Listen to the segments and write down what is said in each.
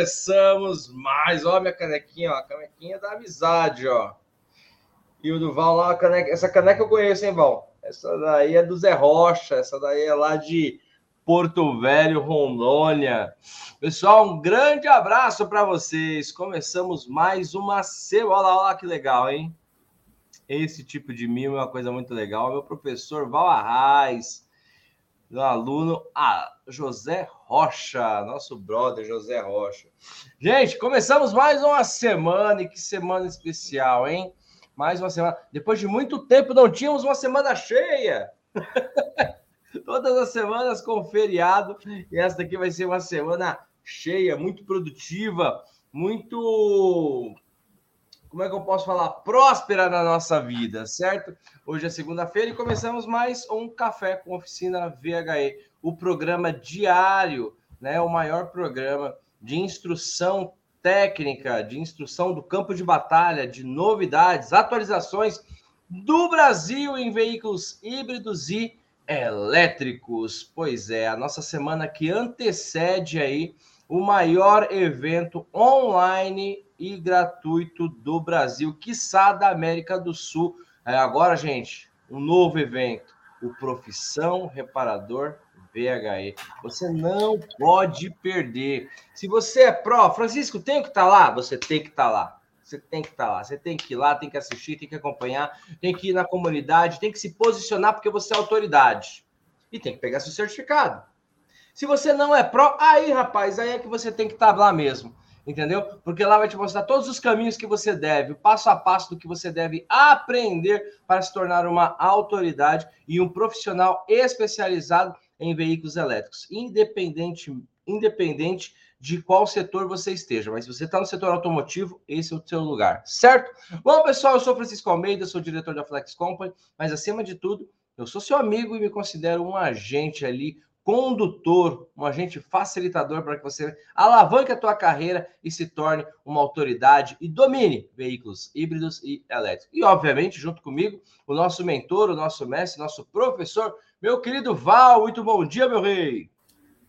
Começamos mais, ó, minha canequinha, ó, a canequinha da amizade, ó. E o Duval lá, caneca, essa caneca eu conheço, hein, Val? Essa daí é do Zé Rocha, essa daí é lá de Porto Velho, Rondônia. Pessoal, um grande abraço para vocês. Começamos mais uma semana. Olha lá, olha lá que legal, hein? Esse tipo de mimo é uma coisa muito legal. Meu professor Val Arraes do aluno ah, José Rocha, nosso brother José Rocha. Gente, começamos mais uma semana, e que semana especial, hein? Mais uma semana. Depois de muito tempo não tínhamos uma semana cheia. Todas as semanas com feriado, e essa daqui vai ser uma semana cheia, muito produtiva, muito como é que eu posso falar? Próspera na nossa vida, certo? Hoje é segunda-feira e começamos mais um Café com Oficina VHE, o programa diário, né? O maior programa de instrução técnica, de instrução do campo de batalha, de novidades, atualizações do Brasil em veículos híbridos e elétricos. Pois é, a nossa semana que antecede aí o maior evento online e gratuito do Brasil, quiçá da América do Sul. É, agora, gente, um novo evento, o Profissão Reparador VHE. Você não pode perder. Se você é pró, Francisco, tem que estar tá lá? Você tem que estar tá lá. Você tem que estar tá lá. Você tem que ir lá, tem que assistir, tem que acompanhar, tem que ir na comunidade, tem que se posicionar porque você é autoridade. E tem que pegar seu certificado. Se você não é pró, aí, rapaz, aí é que você tem que estar lá mesmo entendeu? Porque lá vai te mostrar todos os caminhos que você deve, o passo a passo do que você deve aprender para se tornar uma autoridade e um profissional especializado em veículos elétricos, independente, independente de qual setor você esteja. Mas se você está no setor automotivo, esse é o seu lugar, certo? Bom, pessoal, eu sou Francisco Almeida, sou diretor da Flex Company, mas acima de tudo, eu sou seu amigo e me considero um agente ali, condutor, um agente facilitador para que você alavanque a tua carreira e se torne uma autoridade e domine veículos híbridos e elétricos. E, obviamente, junto comigo, o nosso mentor, o nosso mestre, nosso professor, meu querido Val. Muito bom dia, meu rei.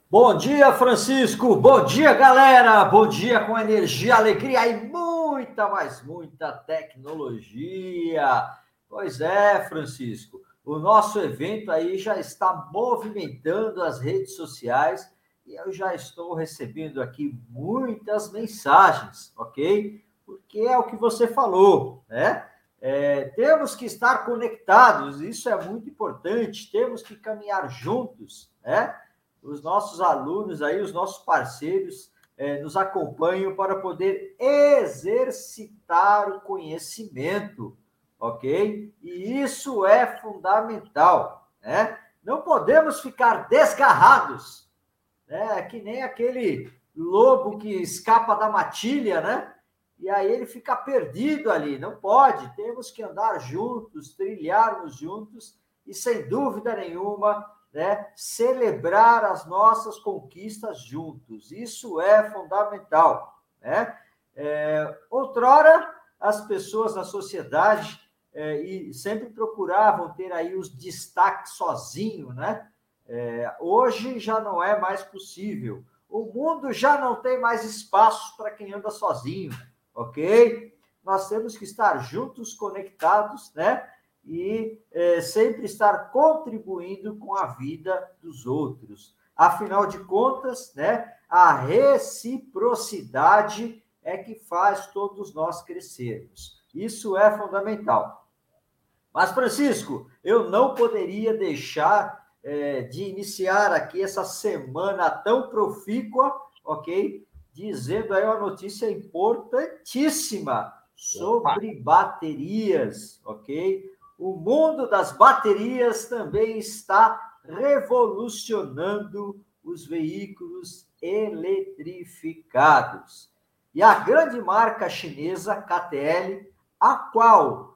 Bom dia, Francisco. Bom dia, galera. Bom dia com energia, alegria e muita, mas muita tecnologia. Pois é, Francisco o nosso evento aí já está movimentando as redes sociais e eu já estou recebendo aqui muitas mensagens, ok? Porque é o que você falou, né? É, temos que estar conectados, isso é muito importante, temos que caminhar juntos, né? Os nossos alunos aí, os nossos parceiros, é, nos acompanham para poder exercitar o conhecimento, ok? E isso é fundamental, né? Não podemos ficar desgarrados, né? É que nem aquele lobo que escapa da matilha, né? E aí ele fica perdido ali. Não pode. Temos que andar juntos, trilharmos juntos e sem dúvida nenhuma, né? Celebrar as nossas conquistas juntos. Isso é fundamental, né? É, outrora as pessoas na sociedade é, e sempre procuravam ter aí os destaques sozinho, né? É, hoje já não é mais possível. O mundo já não tem mais espaço para quem anda sozinho, ok? Nós temos que estar juntos, conectados, né? E é, sempre estar contribuindo com a vida dos outros. Afinal de contas, né? A reciprocidade é que faz todos nós crescermos. Isso é fundamental. Mas, Francisco, eu não poderia deixar é, de iniciar aqui essa semana tão profícua, ok? Dizendo aí uma notícia importantíssima sobre baterias, ok? O mundo das baterias também está revolucionando os veículos eletrificados. E a grande marca chinesa KTL, a qual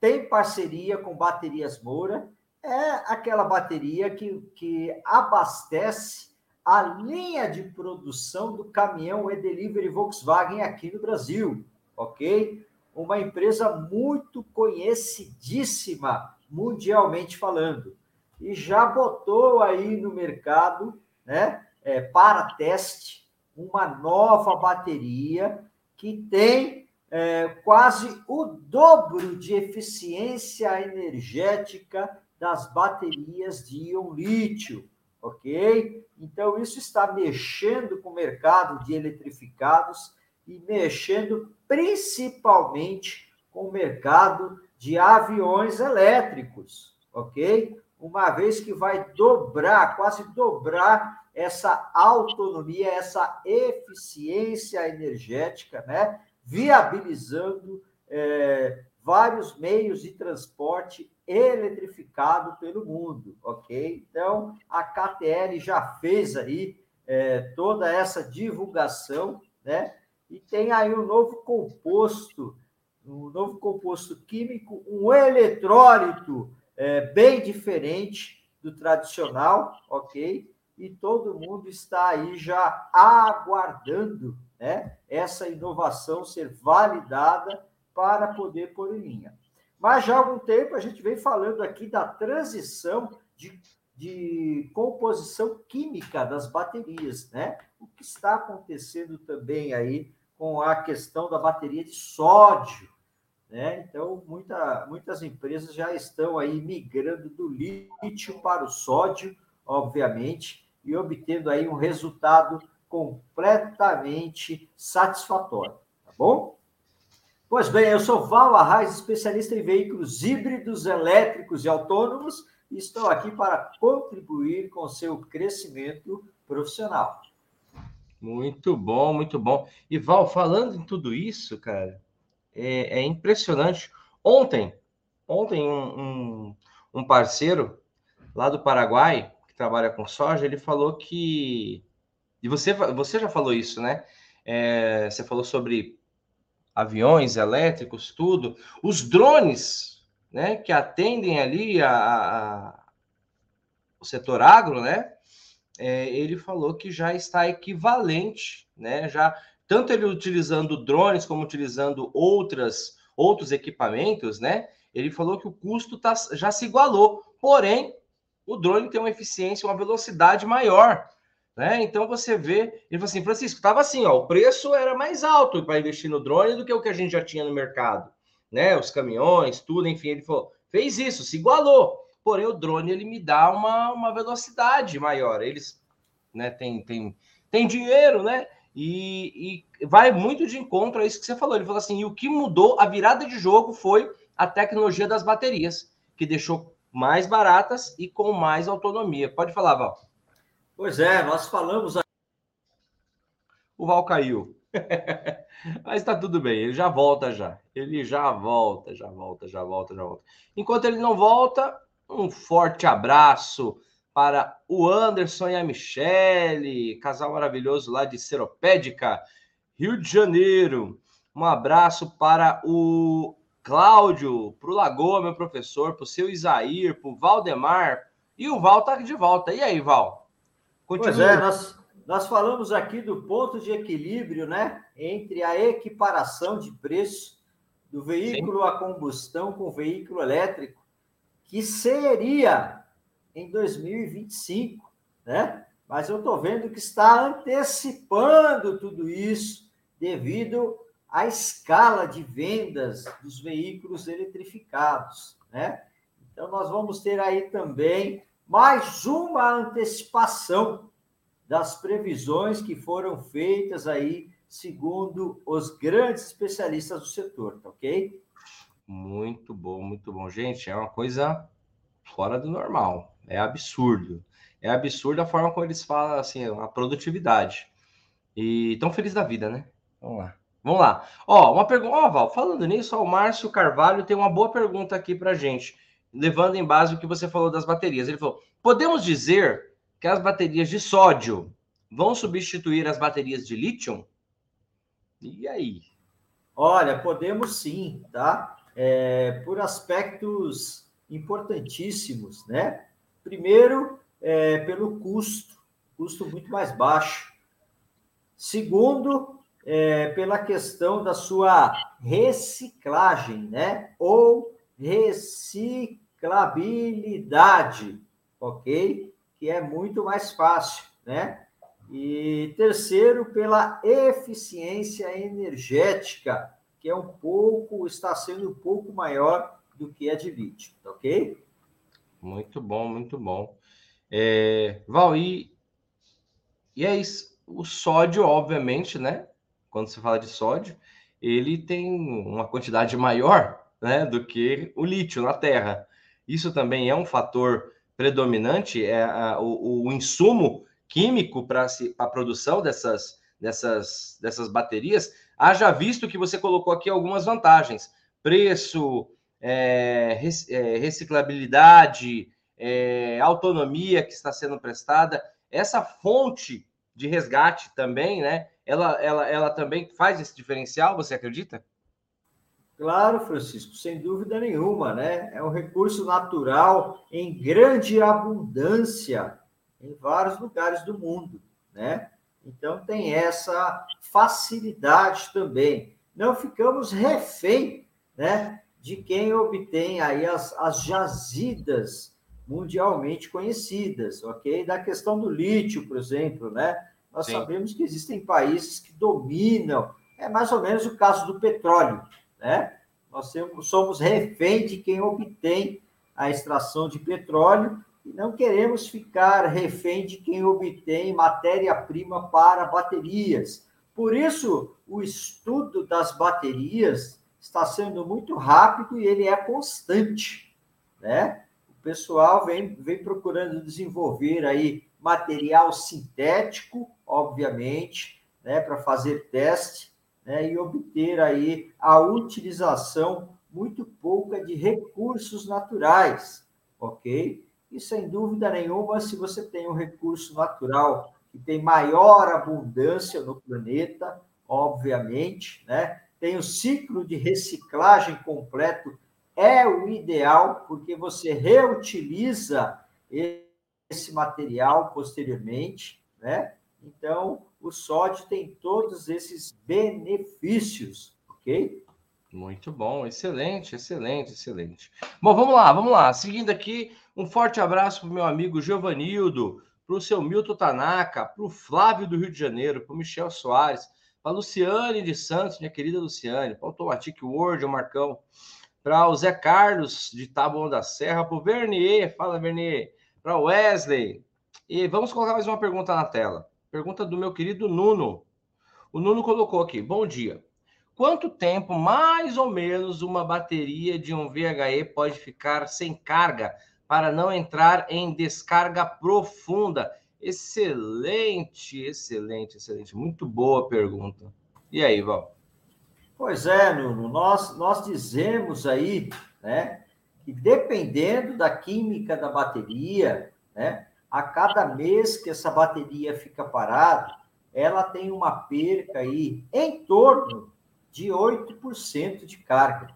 tem parceria com Baterias Moura, é aquela bateria que, que abastece a linha de produção do caminhão e-delivery Volkswagen aqui no Brasil, ok? Uma empresa muito conhecidíssima mundialmente falando. e já botou aí no mercado, né, é, para teste, uma nova bateria que tem é, quase o dobro de eficiência energética das baterias de íon lítio, ok? Então, isso está mexendo com o mercado de eletrificados e mexendo principalmente com o mercado de aviões elétricos, ok? Uma vez que vai dobrar, quase dobrar essa autonomia, essa eficiência energética, né? Viabilizando é, vários meios de transporte eletrificado pelo mundo, ok? Então, a KTL já fez aí é, toda essa divulgação, né? E tem aí um novo composto um novo composto químico, um eletrólito é, bem diferente do tradicional, ok? E todo mundo está aí já aguardando né, essa inovação ser validada para poder pôr em linha. Mas já há algum tempo a gente vem falando aqui da transição de, de composição química das baterias, né? O que está acontecendo também aí com a questão da bateria de sódio, né? Então, muita, muitas empresas já estão aí migrando do lítio para o sódio, obviamente, e obtendo aí um resultado completamente satisfatório, tá bom? Pois bem, eu sou Val Arraes, especialista em veículos híbridos, elétricos e autônomos, e estou aqui para contribuir com o seu crescimento profissional. Muito bom, muito bom. E Val, falando em tudo isso, cara, é, é impressionante. Ontem, ontem um, um, um, parceiro lá do Paraguai, que trabalha com soja, ele falou que. E você, você já falou isso, né? É, você falou sobre aviões elétricos, tudo. Os drones, né, que atendem ali a, a o setor agro, né? É, ele falou que já está equivalente, né? Já tanto ele utilizando drones como utilizando outras outros equipamentos, né? Ele falou que o custo tá, já se igualou, porém o drone tem uma eficiência, uma velocidade maior, né? Então você vê, ele falou assim, Francisco, estava assim, ó, o preço era mais alto para investir no drone do que o que a gente já tinha no mercado, né? Os caminhões, tudo, enfim, ele falou, fez isso, se igualou. Porém o drone ele me dá uma, uma velocidade maior. Eles, né, tem tem tem dinheiro, né? E, e, vai muito de encontro a isso que você falou. Ele falou assim: e o que mudou, a virada de jogo foi a tecnologia das baterias, que deixou mais baratas e com mais autonomia. Pode falar, Val. Pois é, nós falamos. O Val caiu. Mas está tudo bem, ele já volta já. Ele já volta, já volta, já volta, já volta. Enquanto ele não volta, um forte abraço para o Anderson e a Michele, casal maravilhoso lá de Seropédica, Rio de Janeiro. Um abraço para o Cláudio, para o Lagoa, meu professor, para o seu Isair, para o Valdemar. E o Val está de volta. E aí, Val? Continua. Pois é, nós, nós falamos aqui do ponto de equilíbrio, né? Entre a equiparação de preço do veículo Sim. a combustão com o veículo elétrico, que seria em 2025, né? Mas eu estou vendo que está antecipando tudo isso devido à escala de vendas dos veículos eletrificados, né? Então nós vamos ter aí também mais uma antecipação das previsões que foram feitas aí segundo os grandes especialistas do setor, tá ok? Muito bom, muito bom. Gente, é uma coisa fora do normal. É absurdo. É absurdo a forma como eles falam, assim, a produtividade. E tão feliz da vida, né? Vamos lá. Vamos lá. Ó, uma pergunta. Ó, Val, falando nisso, ó, o Márcio Carvalho tem uma boa pergunta aqui pra gente, levando em base o que você falou das baterias. Ele falou: podemos dizer que as baterias de sódio vão substituir as baterias de lítio? E aí? Olha, podemos sim, tá? É, por aspectos importantíssimos, né? Primeiro, é, pelo custo, custo muito mais baixo. Segundo, é, pela questão da sua reciclagem, né? Ou reciclabilidade. ok? Que é muito mais fácil, né? E terceiro, pela eficiência energética, que é um pouco, está sendo um pouco maior do que a de lítio, ok? Muito bom, muito bom. É, Val, e, e é isso. O sódio, obviamente, né? Quando se fala de sódio, ele tem uma quantidade maior né, do que o lítio na Terra. Isso também é um fator predominante, é a, o, o insumo químico para a produção dessas, dessas, dessas baterias, haja visto que você colocou aqui algumas vantagens: preço, é, é, reciclabilidade, é, autonomia que está sendo prestada. Essa fonte de resgate também, né? Ela, ela, ela também faz esse diferencial, você acredita? Claro, Francisco, sem dúvida nenhuma, né? É um recurso natural em grande abundância em vários lugares do mundo, né? Então tem essa facilidade também. Não ficamos refém, né, de quem obtém aí as, as jazidas mundialmente conhecidas, ok? Da questão do lítio, por exemplo, né? Nós Sim. sabemos que existem países que dominam, é mais ou menos o caso do petróleo, né? Nós somos refém de quem obtém a extração de petróleo e não queremos ficar refém de quem obtém matéria-prima para baterias. Por isso, o estudo das baterias está sendo muito rápido e ele é constante, né? O pessoal vem, vem procurando desenvolver aí material sintético, obviamente, né, para fazer teste, né, e obter aí a utilização muito pouca de recursos naturais, ok? E sem dúvida nenhuma, se você tem um recurso natural que tem maior abundância no planeta, obviamente, né? Tem o ciclo de reciclagem completo, é o ideal, porque você reutiliza esse material posteriormente, né? Então, o sódio tem todos esses benefícios, ok? Muito bom, excelente, excelente, excelente. Bom, vamos lá, vamos lá. Seguindo aqui, um forte abraço para o meu amigo Giovanildo, para o seu Milton Tanaka, para o Flávio do Rio de Janeiro, para o Michel Soares, para a Luciane de Santos, minha querida Luciane, para o Automatic Word, o Marcão, para o Zé Carlos de Taboão da Serra, para o Vernier, fala Vernier, para o Wesley. E vamos colocar mais uma pergunta na tela. Pergunta do meu querido Nuno. O Nuno colocou aqui: Bom dia. Quanto tempo, mais ou menos, uma bateria de um VHE pode ficar sem carga para não entrar em descarga profunda? Excelente, excelente, excelente. Muito boa pergunta. E aí, Val? Pois é, Nuno, nós, nós dizemos aí, né, que dependendo da química da bateria, né, a cada mês que essa bateria fica parada, ela tem uma perca aí em torno de 8% de carga,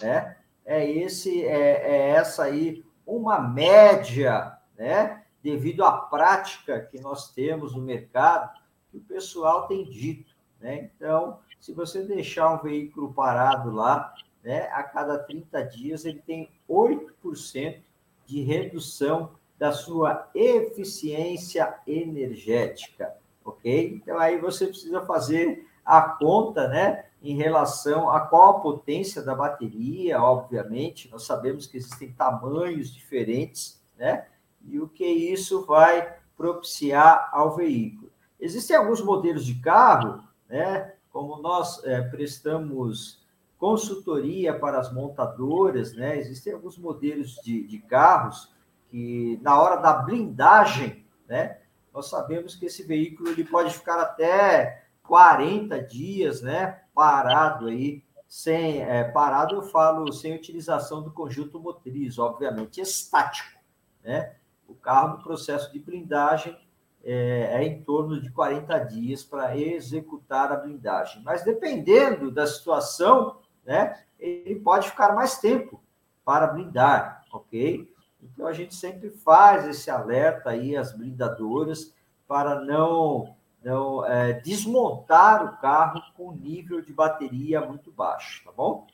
né? É esse é, é essa aí uma média, né? Devido à prática que nós temos no mercado, que o pessoal tem dito, né? Então, se você deixar um veículo parado lá, né, a cada 30 dias ele tem 8% de redução da sua eficiência energética, ok? Então aí você precisa fazer a conta, né, em relação a qual a potência da bateria, obviamente, nós sabemos que existem tamanhos diferentes, né? E o que isso vai propiciar ao veículo. Existem alguns modelos de carro, né? Como nós é, prestamos consultoria para as montadoras, né? Existem alguns modelos de, de carros que na hora da blindagem, né? Nós sabemos que esse veículo ele pode ficar até 40 dias, né? Parado aí, sem é, parado eu falo sem utilização do conjunto motriz, obviamente estático, né? O carro no processo de blindagem é, é em torno de 40 dias para executar a blindagem, mas dependendo da situação, né? Ele pode ficar mais tempo para blindar, ok? Então a gente sempre faz esse alerta aí às blindadoras para não, não é, desmontar o carro com nível de bateria muito baixo, tá bom?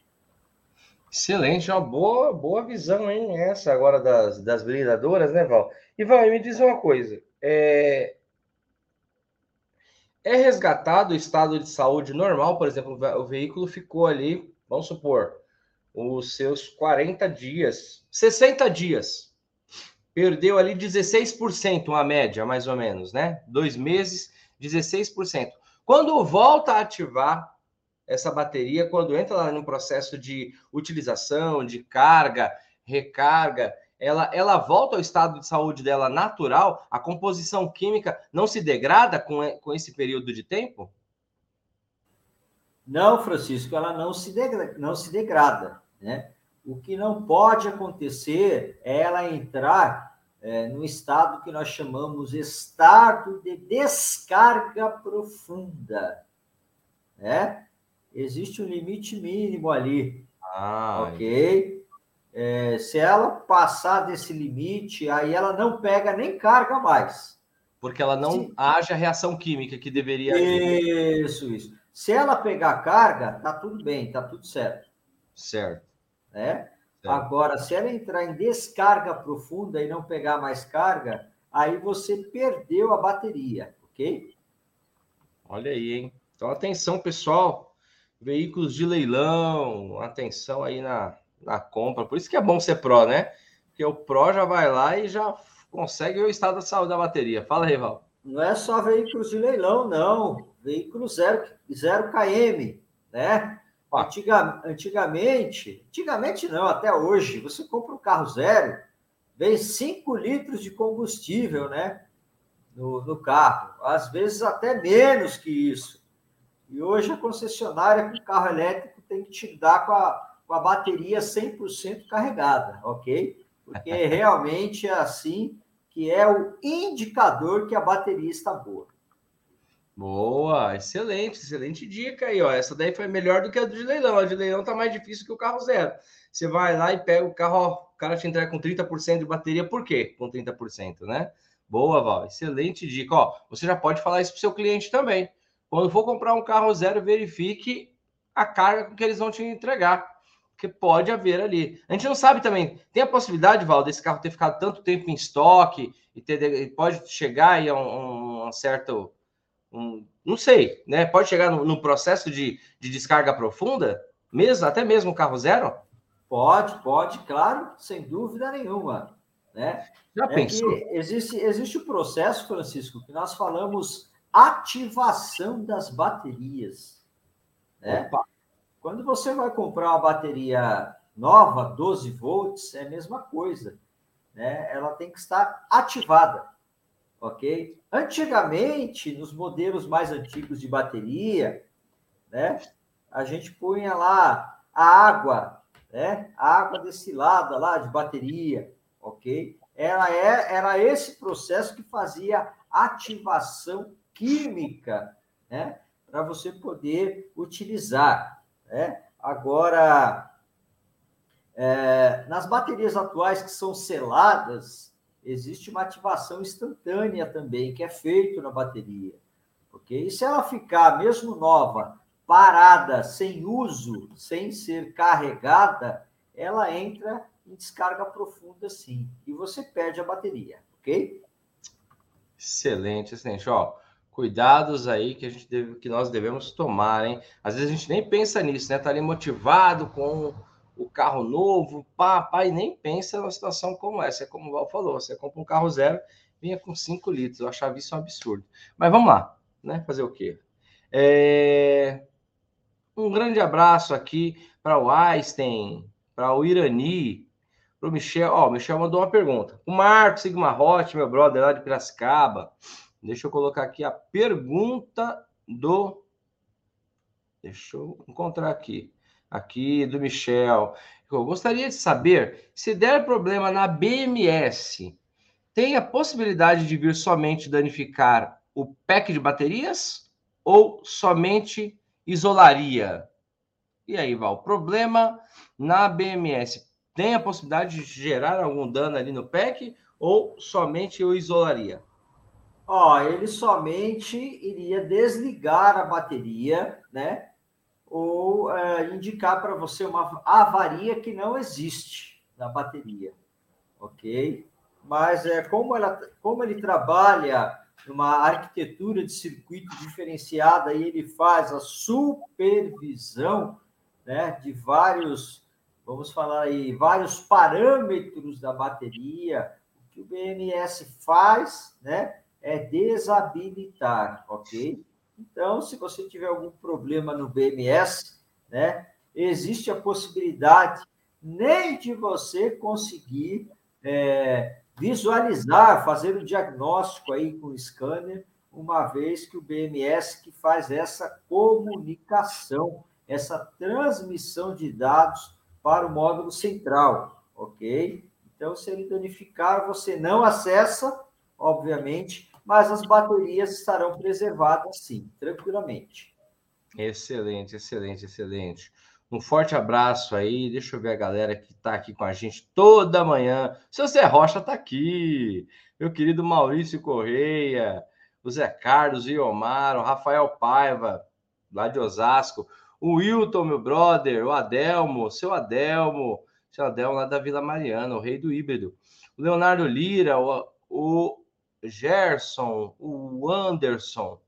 Excelente, uma boa, boa visão, hein? Essa agora das, das blindadoras, né, Val? E Val, me diz uma coisa: é... é resgatado o estado de saúde normal, por exemplo, o veículo ficou ali, vamos supor, os seus 40 dias, 60 dias, perdeu ali 16%, uma média, mais ou menos, né? Dois meses, 16%. Quando volta a ativar essa bateria, quando entra lá no processo de utilização, de carga, recarga, ela, ela volta ao estado de saúde dela natural, a composição química não se degrada com, com esse período de tempo? Não, Francisco, ela não se, degrada, não se degrada. Né? O que não pode acontecer é ela entrar é, no estado que nós chamamos estado de descarga profunda. Né? Existe um limite mínimo ali. Ah, ok? É, se ela passar desse limite, aí ela não pega nem carga mais. Porque ela não Sim. age a reação química que deveria. Isso, isso. Se ela pegar carga, tá tudo bem, tá tudo certo. Certo. Né? Certo. Agora, se ela entrar em descarga profunda e não pegar mais carga, aí você perdeu a bateria, ok? Olha aí, hein? Então, atenção, pessoal. Veículos de leilão, atenção aí na, na compra. Por isso que é bom ser Pro, né? Porque o Pro já vai lá e já consegue o estado da saúde da bateria. Fala aí, Val. Não é só veículos de leilão, não. Veículo zero, zero km, né? Antiga, antigamente, antigamente não, até hoje, você compra um carro zero, vem 5 litros de combustível, né? No, no carro. Às vezes até menos que isso. E hoje a concessionária com carro elétrico tem que te dar com a, com a bateria 100% carregada, ok? Porque realmente é assim que é o indicador que a bateria está boa. Boa, excelente, excelente dica aí, ó. Essa daí foi melhor do que a de leilão. A de leilão tá mais difícil que o carro zero. Você vai lá e pega o carro, ó, o cara te entrega com 30% de bateria, por quê? Com 30%, né? Boa, Val, excelente dica. Ó, você já pode falar isso pro seu cliente também. Quando for comprar um carro zero, verifique a carga que eles vão te entregar que pode haver ali. A gente não sabe também, tem a possibilidade, Val, desse carro ter ficado tanto tempo em estoque e ter, pode chegar aí a um, um certo. Um, não sei, né? Pode chegar no, no processo de, de, descarga profunda, mesmo, até mesmo carro zero? Pode, pode, claro, sem dúvida nenhuma. Né? Já é pensou? Existe, existe o processo, Francisco, que nós falamos ativação das baterias. Né? Opa. Quando você vai comprar uma bateria nova, 12 volts, é a mesma coisa. Né? Ela tem que estar ativada, ok? Antigamente, nos modelos mais antigos de bateria, né, a gente punha lá a água, né, a água destilada lá de bateria, ok? Era, é, era esse processo que fazia ativação química, né, para você poder utilizar. Né? Agora, é, nas baterias atuais que são seladas, existe uma ativação instantânea também, que é feito na bateria. Okay? E se ela ficar, mesmo nova, parada, sem uso, sem ser carregada, ela entra em descarga profunda sim. E você perde a bateria, ok? Excelente, excelente. Ó, cuidados aí que a gente deve, que nós devemos tomar, hein? Às vezes a gente nem pensa nisso, né? Tá ali motivado com o carro novo, pá, pá, e nem pensa numa situação como essa. É como o Val falou, você compra um carro zero, vinha com 5 litros. Eu achava isso um absurdo. Mas vamos lá, né? Fazer o quê? É... Um grande abraço aqui para o Einstein, para o Irani, para o Michel. Ó, o Michel mandou uma pergunta. O Marco Sigma Hot, meu brother lá de Piracicaba. Deixa eu colocar aqui a pergunta do. Deixa eu encontrar aqui. Aqui do Michel. Eu gostaria de saber se der problema na BMS, tem a possibilidade de vir somente danificar o pack de baterias ou somente isolaria? E aí, Val, problema na BMS tem a possibilidade de gerar algum dano ali no pack ou somente o isolaria? Ó, ele somente iria desligar a bateria, né? Ou é, indicar para você uma avaria que não existe na bateria, ok? Mas é como, ela, como ele trabalha numa arquitetura de circuito diferenciada e ele faz a supervisão né, de vários, vamos falar aí, vários parâmetros da bateria, o que o BMS faz, né, é desabilitar, ok? Então, se você tiver algum problema no BMS, né, existe a possibilidade nem de você conseguir é, visualizar, fazer o diagnóstico aí com o scanner, uma vez que o BMS que faz essa comunicação, essa transmissão de dados para o módulo central, ok? Então, se ele danificar, você não acessa, obviamente, mas as baterias estarão preservadas sim, tranquilamente. Excelente, excelente, excelente. Um forte abraço aí. Deixa eu ver a galera que está aqui com a gente toda manhã. Seu Zé Rocha está aqui. Meu querido Maurício Correia, o Zé Carlos, o Iomar, o Rafael Paiva, lá de Osasco, o Wilton, meu brother, o Adelmo, seu Adelmo, seu Adelmo lá da Vila Mariana, o rei do híbrido. O Leonardo Lira, o, o Gerson, o Anderson,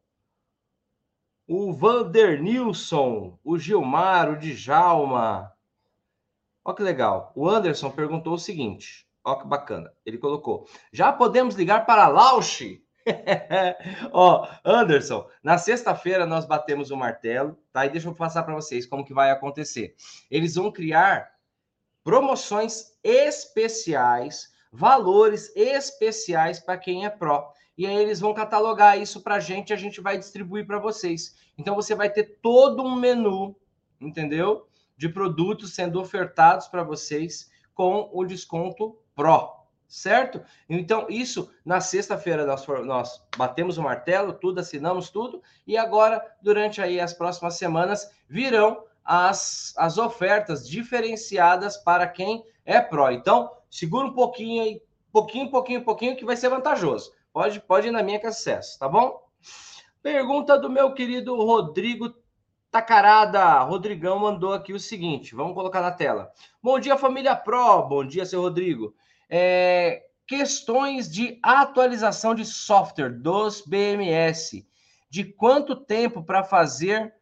o Vandernilson, o Gilmar, o Djalma. Olha que legal. O Anderson perguntou o seguinte: olha que bacana. Ele colocou: já podemos ligar para Lausch? Ó, Anderson, na sexta-feira nós batemos o martelo, tá? E deixa eu passar para vocês como que vai acontecer. Eles vão criar promoções especiais valores especiais para quem é pró. E aí eles vão catalogar isso para a gente, a gente vai distribuir para vocês. Então você vai ter todo um menu, entendeu? De produtos sendo ofertados para vocês com o desconto pró, certo? Então, isso na sexta-feira nós, nós batemos o martelo, tudo, assinamos tudo, e agora, durante aí as próximas semanas, virão as, as ofertas diferenciadas para quem é pró. Então, segura um pouquinho aí, pouquinho, pouquinho, pouquinho, que vai ser vantajoso. Pode, pode ir na minha que é sucesso, tá bom? Pergunta do meu querido Rodrigo Tacarada. Rodrigão mandou aqui o seguinte: vamos colocar na tela. Bom dia, família Pro. Bom dia, seu Rodrigo. É, questões de atualização de software dos BMS. De quanto tempo para fazer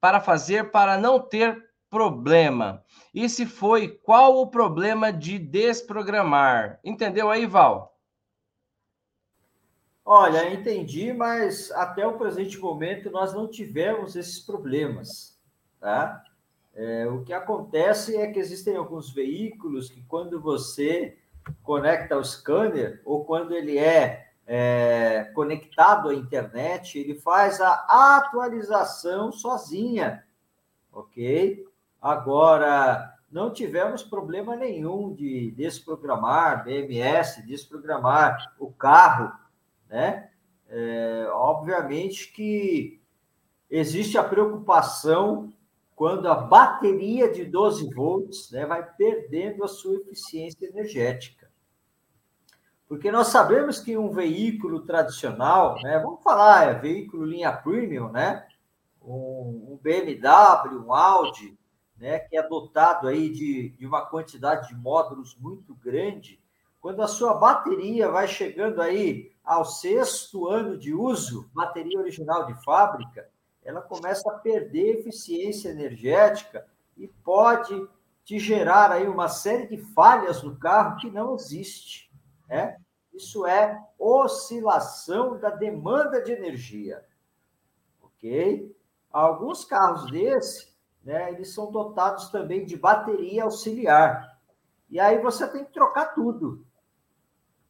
para fazer para não ter problema? E se foi, qual o problema de desprogramar? Entendeu aí, Val? Olha, entendi, mas até o presente momento nós não tivemos esses problemas, tá? É, o que acontece é que existem alguns veículos que quando você conecta o scanner ou quando ele é, é conectado à internet, ele faz a atualização sozinha, ok? Agora, não tivemos problema nenhum de desprogramar BMS, desprogramar o carro, né? É, obviamente que existe a preocupação quando a bateria de 12 volts né, vai perdendo a sua eficiência energética. Porque nós sabemos que um veículo tradicional, né, vamos falar, é veículo linha premium, né, um, um BMW, um Audi, né, que é dotado aí de, de uma quantidade de módulos muito grande, quando a sua bateria vai chegando aí ao sexto ano de uso, bateria original de fábrica, ela começa a perder eficiência energética e pode te gerar aí uma série de falhas no carro que não existe, né? Isso é oscilação da demanda de energia, ok? Alguns carros desse né, eles são dotados também de bateria auxiliar. E aí você tem que trocar tudo,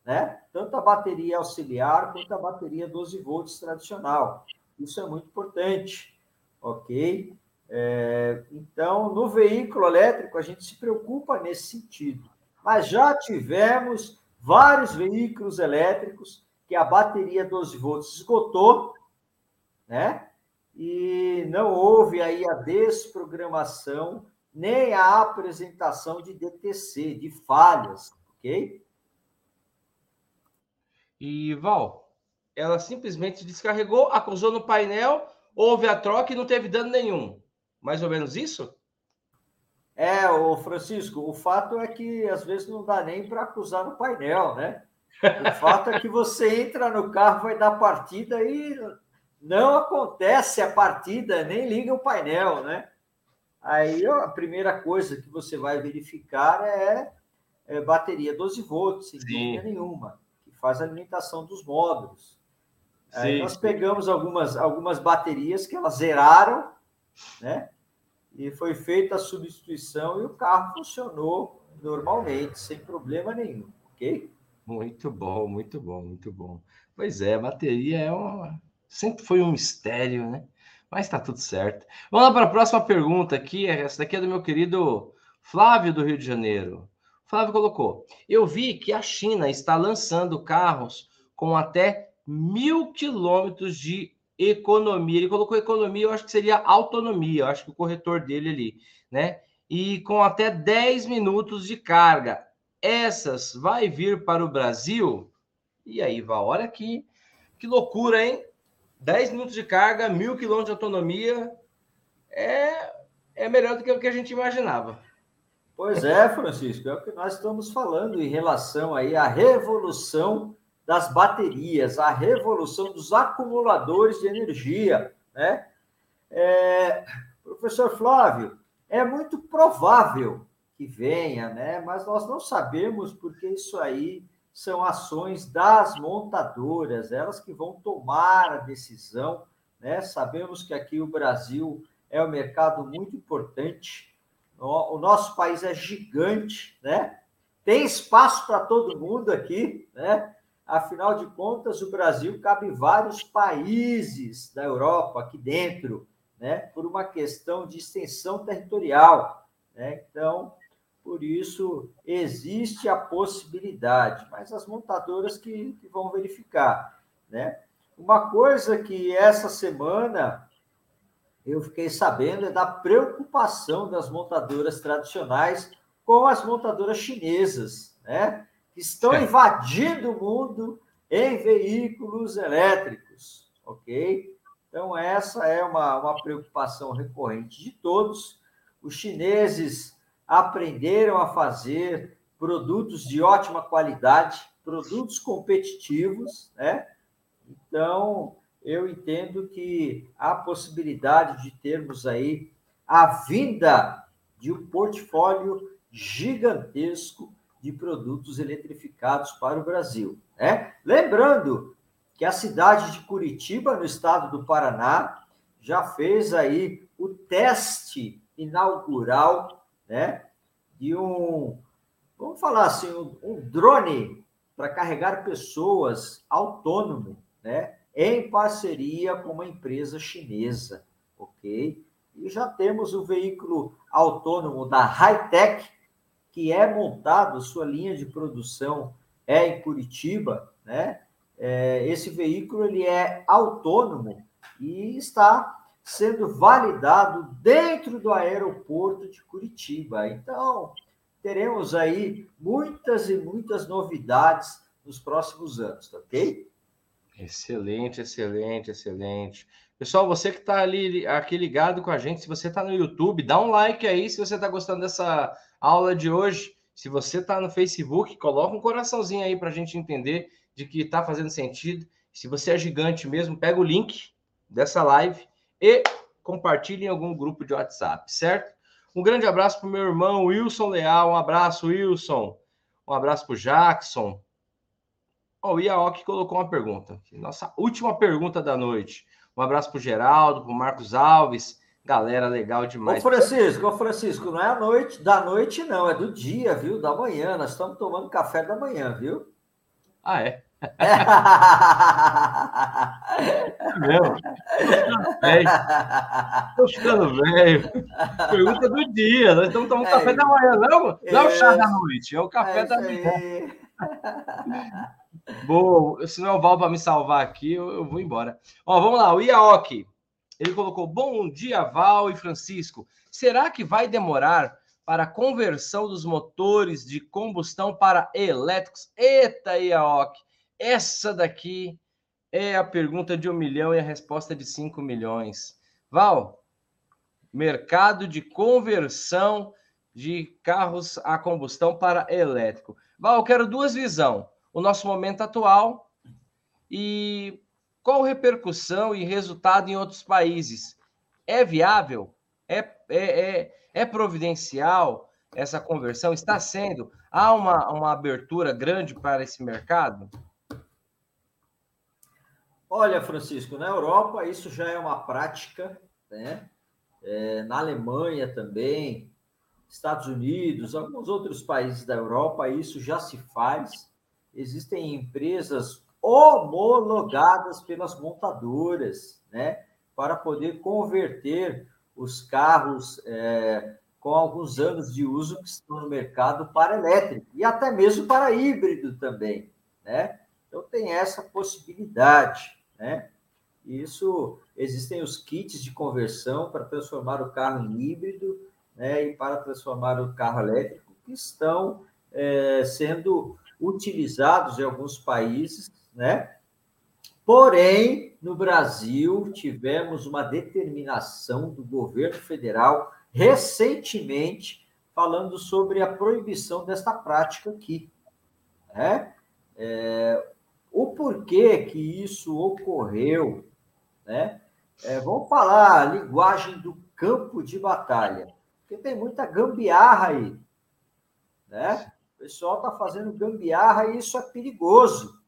né? Tanto a bateria auxiliar quanto a bateria 12 volts tradicional. Isso é muito importante, ok? É, então, no veículo elétrico, a gente se preocupa nesse sentido. Mas já tivemos vários veículos elétricos que a bateria 12 volts esgotou, né? E não houve aí a desprogramação nem a apresentação de DTC, de falhas, ok? E Val, ela simplesmente descarregou, acusou no painel, houve a troca e não teve dano nenhum. Mais ou menos isso? É, o Francisco, o fato é que às vezes não dá nem para acusar no painel, né? O fato é que você entra no carro, vai dar partida e não acontece a partida, nem liga o painel, né? Aí a primeira coisa que você vai verificar é, é bateria 12 volts, sem dúvida nenhuma, que faz a alimentação dos módulos. Sim. Aí nós pegamos algumas, algumas baterias que elas zeraram, né? e foi feita a substituição e o carro funcionou normalmente, sem problema nenhum, ok? Muito bom, muito bom, muito bom. Pois é, a bateria é uma... sempre foi um mistério, né? Mas tá tudo certo. Vamos lá para a próxima pergunta aqui. Essa daqui é do meu querido Flávio do Rio de Janeiro. Flávio colocou: Eu vi que a China está lançando carros com até mil quilômetros de economia. Ele colocou economia, eu acho que seria autonomia, eu acho que o corretor dele ali, né? E com até 10 minutos de carga. Essas vai vir para o Brasil? E aí, Val, olha aqui, que loucura, hein? 10 minutos de carga, mil quilômetros de autonomia, é, é melhor do que o que a gente imaginava. Pois é, Francisco, é o que nós estamos falando em relação aí à revolução das baterias, a revolução dos acumuladores de energia, né? É, professor Flávio, é muito provável que venha, né? Mas nós não sabemos porque isso aí são ações das montadoras, elas que vão tomar a decisão, né? Sabemos que aqui o Brasil é um mercado muito importante. O nosso país é gigante, né? Tem espaço para todo mundo aqui, né? Afinal de contas, o Brasil cabe vários países da Europa aqui dentro, né? Por uma questão de extensão territorial, né? Então, por isso existe a possibilidade, mas as montadoras que, que vão verificar, né? Uma coisa que essa semana eu fiquei sabendo é da preocupação das montadoras tradicionais com as montadoras chinesas, né? que estão invadindo o mundo em veículos elétricos, ok? Então, essa é uma, uma preocupação recorrente de todos. Os chineses aprenderam a fazer produtos de ótima qualidade, produtos competitivos, né? Então, eu entendo que há possibilidade de termos aí a vinda de um portfólio gigantesco de produtos eletrificados para o Brasil. Né? Lembrando que a cidade de Curitiba, no estado do Paraná, já fez aí o teste inaugural né, de um, vamos falar assim, um, um drone para carregar pessoas autônomo, né, em parceria com uma empresa chinesa, ok? E já temos o veículo autônomo da Hightech, que é montado, sua linha de produção é em Curitiba, né? É, esse veículo ele é autônomo e está sendo validado dentro do aeroporto de Curitiba. Então, teremos aí muitas e muitas novidades nos próximos anos, tá ok? Excelente, excelente, excelente. Pessoal, você que está ali aqui ligado com a gente, se você está no YouTube, dá um like aí se você está gostando dessa aula de hoje. Se você está no Facebook, coloca um coraçãozinho aí para a gente entender de que está fazendo sentido. Se você é gigante mesmo, pega o link dessa live e compartilhe em algum grupo de WhatsApp, certo? Um grande abraço para o meu irmão Wilson Leal. Um abraço, Wilson. Um abraço para o Jackson. Oh, o Iaok colocou uma pergunta. Nossa última pergunta da noite. Um abraço para o Geraldo, para o Marcos Alves. Galera, legal demais. Ô Francisco, ô Francisco, não é a noite, da noite não, é do dia, viu? Da manhã. Nós estamos tomando café da manhã, viu? Ah, é? É mesmo? Tô ficando velho. Pergunta do dia. Nós estamos tomando é, café da manhã, não? Não é o chá da noite, é o café é da manhã. Boa, se não é o Val para me salvar aqui, eu, eu, vou embora. Ó, vamos lá, o Iaoki. Ele colocou: Bom dia, Val e Francisco. Será que vai demorar para a conversão dos motores de combustão para elétricos? Eita, Iaok! Essa daqui é a pergunta de um milhão e a resposta de cinco milhões. Val, mercado de conversão de carros a combustão para elétrico. Val, eu quero duas visões. O nosso momento atual e qual repercussão e resultado em outros países. É viável? É, é, é, é providencial essa conversão? Está sendo? Há uma, uma abertura grande para esse mercado? Olha, Francisco, na Europa isso já é uma prática, né? É, na Alemanha também, Estados Unidos, alguns outros países da Europa, isso já se faz. Existem empresas homologadas pelas montadoras, né, para poder converter os carros é, com alguns anos de uso que estão no mercado para elétrico e até mesmo para híbrido também, né? Então tem essa possibilidade, né? Isso existem os kits de conversão para transformar o carro em híbrido né, e para transformar o carro elétrico, que estão é, sendo utilizados em alguns países, né? Porém, no Brasil, tivemos uma determinação do governo federal recentemente falando sobre a proibição desta prática aqui. Né? É, o porquê que isso ocorreu, né? É, vamos falar a linguagem do campo de batalha. Porque tem muita gambiarra aí. Né? O pessoal está fazendo gambiarra e isso é perigoso.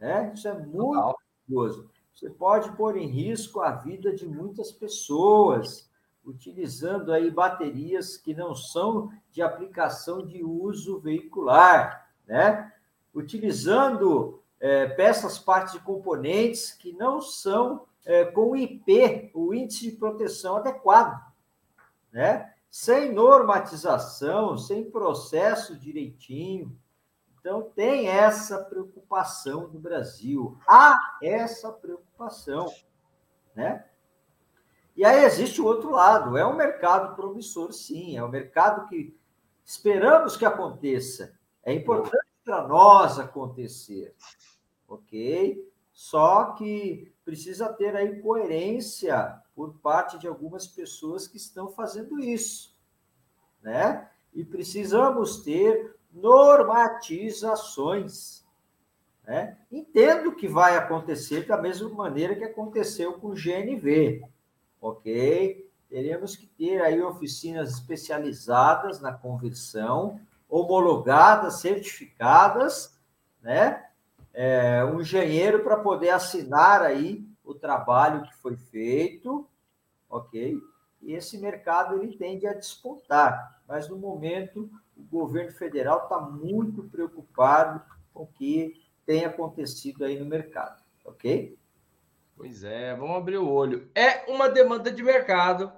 Né? Isso é muito perigoso. Você pode pôr em risco a vida de muitas pessoas, utilizando aí baterias que não são de aplicação de uso veicular, né? Utilizando é, peças, partes e componentes que não são é, com IP, o índice de proteção adequado né? Sem normatização, sem processo direitinho. Então, tem essa preocupação no Brasil. Há essa preocupação, né? E aí existe o outro lado, é um mercado promissor, sim, é um mercado que esperamos que aconteça. É importante para nós acontecer, ok? Só que precisa ter aí coerência por parte de algumas pessoas que estão fazendo isso, né? E precisamos ter normatizações, né? Entendo que vai acontecer da mesma maneira que aconteceu com o GNV, ok? Teremos que ter aí oficinas especializadas na conversão, homologadas, certificadas, né? É, um engenheiro para poder assinar aí o trabalho que foi feito, ok? E esse mercado ele tende a despontar, mas no momento o governo federal está muito preocupado com o que tem acontecido aí no mercado, ok? Pois é, vamos abrir o olho. É uma demanda de mercado,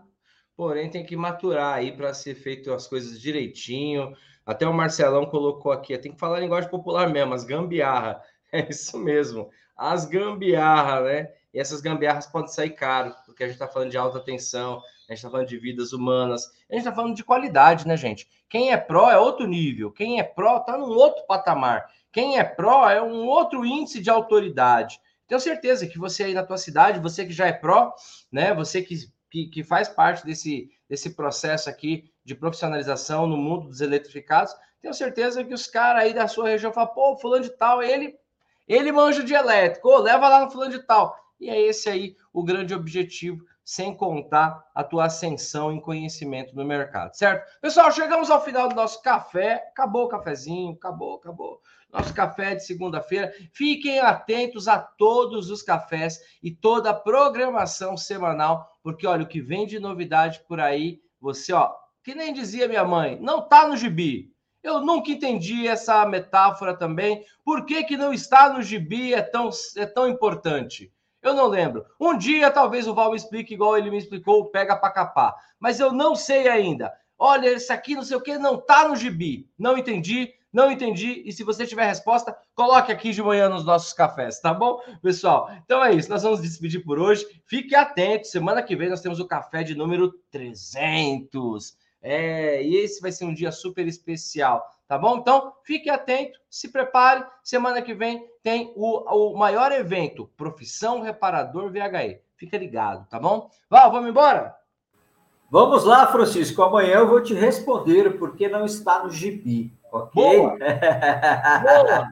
porém tem que maturar aí para ser feito as coisas direitinho. Até o Marcelão colocou aqui, tem que falar linguagem popular mesmo, as gambiarra. É isso mesmo, as gambiarra, né? E essas gambiarras podem sair caro, porque a gente está falando de alta tensão, a gente está falando de vidas humanas, a gente está falando de qualidade, né, gente? Quem é pró é outro nível, quem é pró está num outro patamar, quem é pró é um outro índice de autoridade. Tenho certeza que você aí na tua cidade, você que já é pró, né, você que, que, que faz parte desse, desse processo aqui de profissionalização no mundo dos eletrificados, tenho certeza que os caras aí da sua região falam, pô, fulano de tal, ele, ele manja de elétrico, oh, leva lá no fulano de tal. E é esse aí o grande objetivo, sem contar a tua ascensão em conhecimento no mercado, certo? Pessoal, chegamos ao final do nosso café. Acabou o cafezinho, acabou, acabou. Nosso café de segunda-feira. Fiquem atentos a todos os cafés e toda a programação semanal, porque olha, o que vem de novidade por aí, você, ó, que nem dizia minha mãe, não tá no gibi. Eu nunca entendi essa metáfora também. Por que, que não está no gibi é tão, é tão importante? Eu não lembro. Um dia talvez o Val me explique igual ele me explicou, pega para capar. Mas eu não sei ainda. Olha, esse aqui não sei o que não tá no gibi. Não entendi, não entendi. E se você tiver resposta, coloque aqui de manhã nos nossos cafés, tá bom, pessoal? Então é isso. Nós vamos despedir por hoje. Fique atento. Semana que vem nós temos o café de número 300. É, e esse vai ser um dia super especial tá bom? Então, fique atento, se prepare. Semana que vem tem o, o maior evento, Profissão Reparador VHE. Fica ligado, tá bom? Val, vamos embora? Vamos lá, Francisco. Amanhã eu vou te responder porque não está no gibi, ok? Boa. Boa.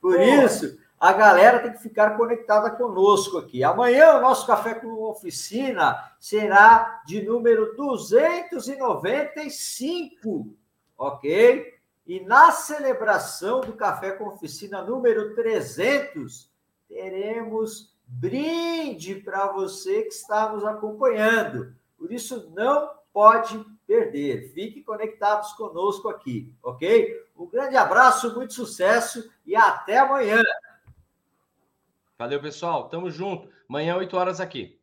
Por Boa. isso, a galera tem que ficar conectada conosco aqui. Amanhã o nosso café com oficina será de número 295, ok? E na celebração do café com oficina número 300, teremos brinde para você que está nos acompanhando. Por isso, não pode perder. Fiquem conectados conosco aqui, ok? Um grande abraço, muito sucesso e até amanhã. Valeu, pessoal. Tamo junto. Amanhã, 8 horas aqui.